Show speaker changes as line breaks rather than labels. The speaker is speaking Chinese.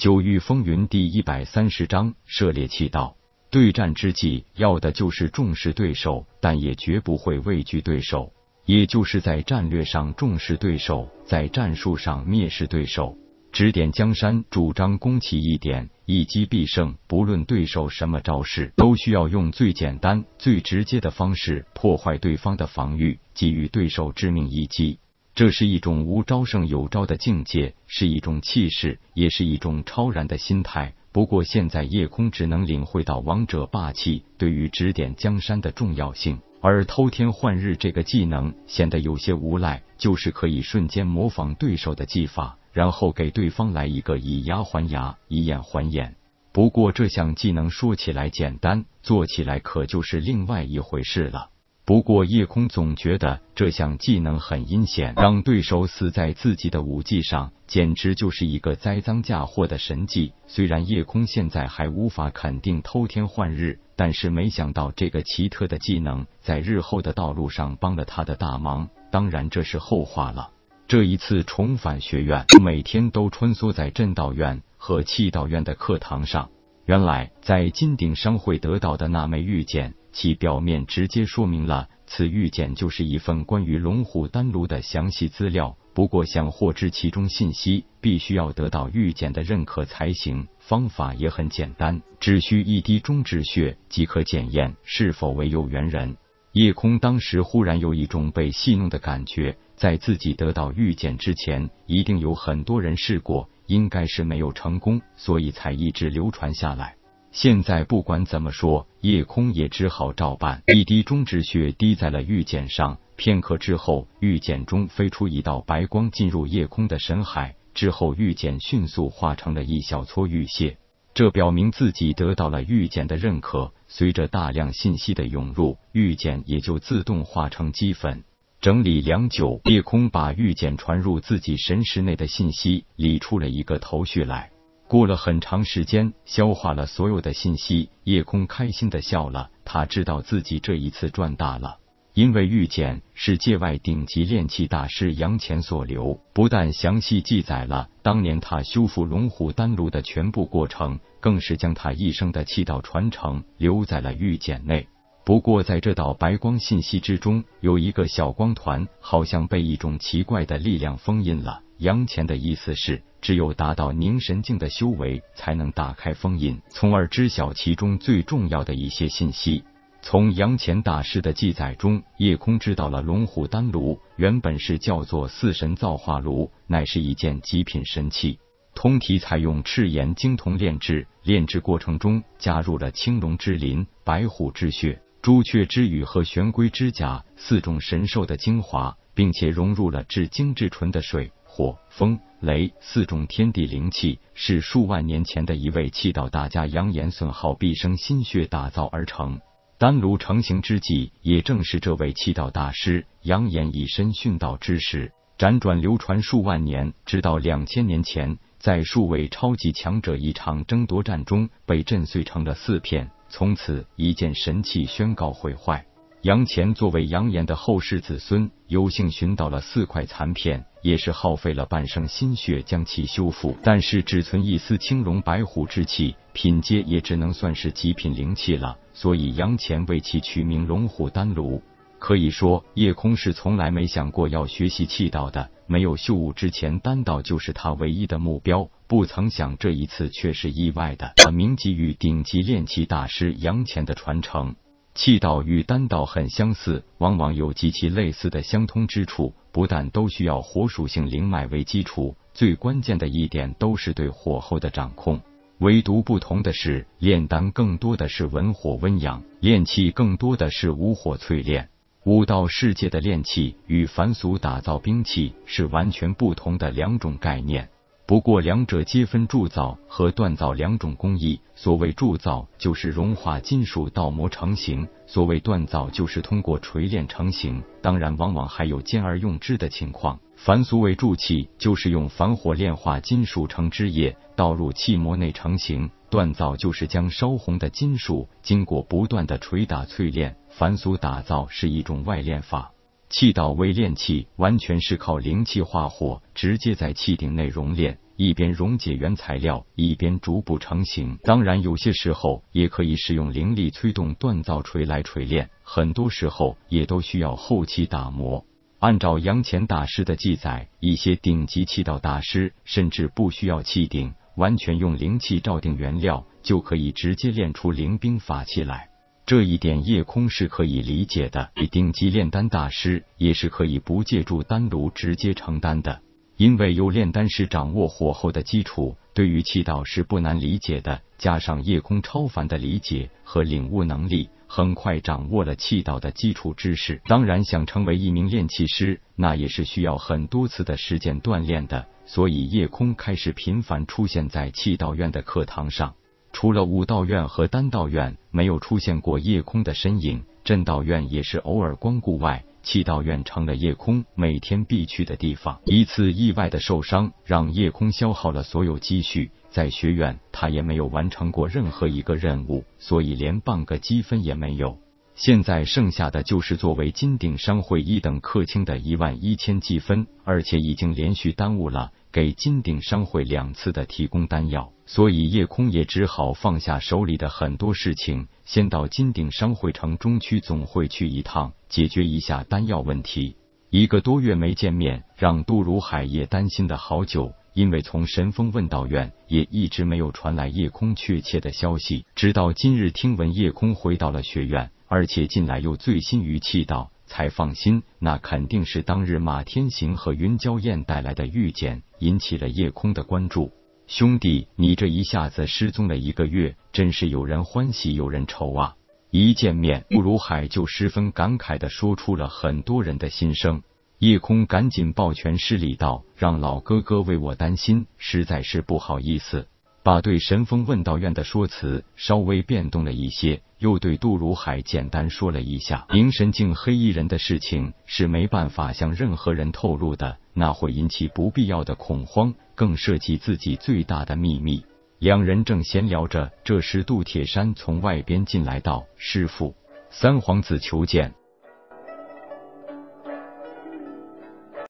九域风云第一百三十章涉猎气道。对战之际，要的就是重视对手，但也绝不会畏惧对手。也就是在战略上重视对手，在战术上蔑视对手。指点江山，主张攻其一点，一击必胜。不论对手什么招式，都需要用最简单、最直接的方式破坏对方的防御，给予对手致命一击。这是一种无招胜有招的境界，是一种气势，也是一种超然的心态。不过现在夜空只能领会到王者霸气对于指点江山的重要性。而偷天换日这个技能显得有些无赖，就是可以瞬间模仿对手的技法，然后给对方来一个以牙还牙，以眼还眼。不过这项技能说起来简单，做起来可就是另外一回事了。不过夜空总觉得这项技能很阴险，让对手死在自己的武技上，简直就是一个栽赃嫁祸的神技。虽然夜空现在还无法肯定偷天换日，但是没想到这个奇特的技能在日后的道路上帮了他的大忙。当然这是后话了。这一次重返学院，每天都穿梭在震道院和气道院的课堂上。原来在金鼎商会得到的那枚玉简。其表面直接说明了，此玉简就是一份关于龙虎丹炉的详细资料。不过，想获知其中信息，必须要得到玉简的认可才行。方法也很简单，只需一滴中指血即可检验是否为有缘人。夜空当时忽然有一种被戏弄的感觉，在自己得到玉简之前，一定有很多人试过，应该是没有成功，所以才一直流传下来。现在不管怎么说，夜空也只好照办。一滴中指血滴在了玉简上，片刻之后，玉简中飞出一道白光，进入夜空的神海。之后，玉简迅速化成了一小撮玉屑，这表明自己得到了玉简的认可。随着大量信息的涌入，玉简也就自动化成齑粉。整理良久，夜空把玉简传入自己神识内的信息理出了一个头绪来。过了很长时间，消化了所有的信息，夜空开心的笑了。他知道自己这一次赚大了，因为玉简是界外顶级炼器大师杨乾所留，不但详细记载了当年他修复龙虎丹炉的全部过程，更是将他一生的气道传承留在了玉简内。不过，在这道白光信息之中，有一个小光团，好像被一种奇怪的力量封印了。杨乾的意思是。只有达到凝神境的修为，才能打开封印，从而知晓其中最重要的一些信息。从杨乾大师的记载中，夜空知道了龙虎丹炉原本是叫做四神造化炉，乃是一件极品神器。通体采用赤炎精铜炼制，炼制过程中加入了青龙之鳞、白虎之血、朱雀之羽和玄龟之甲四种神兽的精华，并且融入了至精至纯的水。火、风、雷四种天地灵气，是数万年前的一位气道大家杨岩损耗毕生心血打造而成。丹炉成型之际，也正是这位气道大师杨岩以身殉道之时。辗转流传数万年，直到两千年前，在数位超级强者一场争夺战中被震碎成了四片，从此一件神器宣告毁坏。杨乾作为杨岩的后世子孙，有幸寻到了四块残片，也是耗费了半生心血将其修复。但是只存一丝青龙白虎之气，品阶也只能算是极品灵气了。所以杨乾为其取名龙虎丹炉。可以说，夜空是从来没想过要学习气道的。没有修武之前，丹道就是他唯一的目标。不曾想这一次却是意外的，他铭记于顶级炼器大师杨乾的传承。气道与丹道很相似，往往有极其类似的相通之处。不但都需要火属性灵脉为基础，最关键的一点都是对火候的掌控。唯独不同的是，炼丹更多的是文火温养，炼气更多的是武火淬炼。武道世界的炼气与凡俗打造兵器是完全不同的两种概念。不过，两者皆分铸造和锻造两种工艺。所谓铸造，就是融化金属倒模成型；所谓锻造，就是通过锤炼成型。当然，往往还有兼而用之的情况。凡俗为铸器，就是用凡火炼化金属成汁液，倒入器模内成型；锻造就是将烧红的金属经过不断的捶打淬炼。凡俗打造是一种外炼法。气道微炼气，完全是靠灵气化火，直接在气顶内熔炼。一边溶解原材料，一边逐步成型。当然，有些时候也可以使用灵力催动锻造锤来锤炼，很多时候也都需要后期打磨。按照杨乾大师的记载，一些顶级气道大师甚至不需要气顶，完全用灵气照定原料，就可以直接炼出灵兵法器来。这一点叶空是可以理解的，顶级炼丹大师也是可以不借助丹炉直接成丹的，因为有炼丹师掌握火候的基础，对于气道是不难理解的。加上叶空超凡的理解和领悟能力，很快掌握了气道的基础知识。当然，想成为一名炼气师，那也是需要很多次的实践锻炼的。所以，叶空开始频繁出现在气道院的课堂上。除了武道院和丹道院没有出现过夜空的身影，镇道院也是偶尔光顾外，气道院成了夜空每天必去的地方。一次意外的受伤让夜空消耗了所有积蓄，在学院他也没有完成过任何一个任务，所以连半个积分也没有。现在剩下的就是作为金鼎商会一等客卿的一万一千积分，而且已经连续耽误了。给金鼎商会两次的提供丹药，所以叶空也只好放下手里的很多事情，先到金鼎商会城中区总会去一趟，解决一下丹药问题。一个多月没见面，让杜如海也担心的好久，因为从神风问道院也一直没有传来叶空确切的消息，直到今日听闻叶空回到了学院，而且近来又醉心于气道。才放心，那肯定是当日马天行和云娇燕带来的玉简，引起了夜空的关注。兄弟，你这一下子失踪了一个月，真是有人欢喜有人愁啊！一见面，顾如海就十分感慨的说出了很多人的心声。叶空赶紧抱拳施礼道：“让老哥哥为我担心，实在是不好意思。”把对神风问道院的说辞稍微变动了一些，又对杜如海简单说了一下灵神境黑衣人的事情是没办法向任何人透露的，那会引起不必要的恐慌，更涉及自己最大的秘密。两人正闲聊着，这时杜铁山从外边进来道：“师傅，三皇子求见。”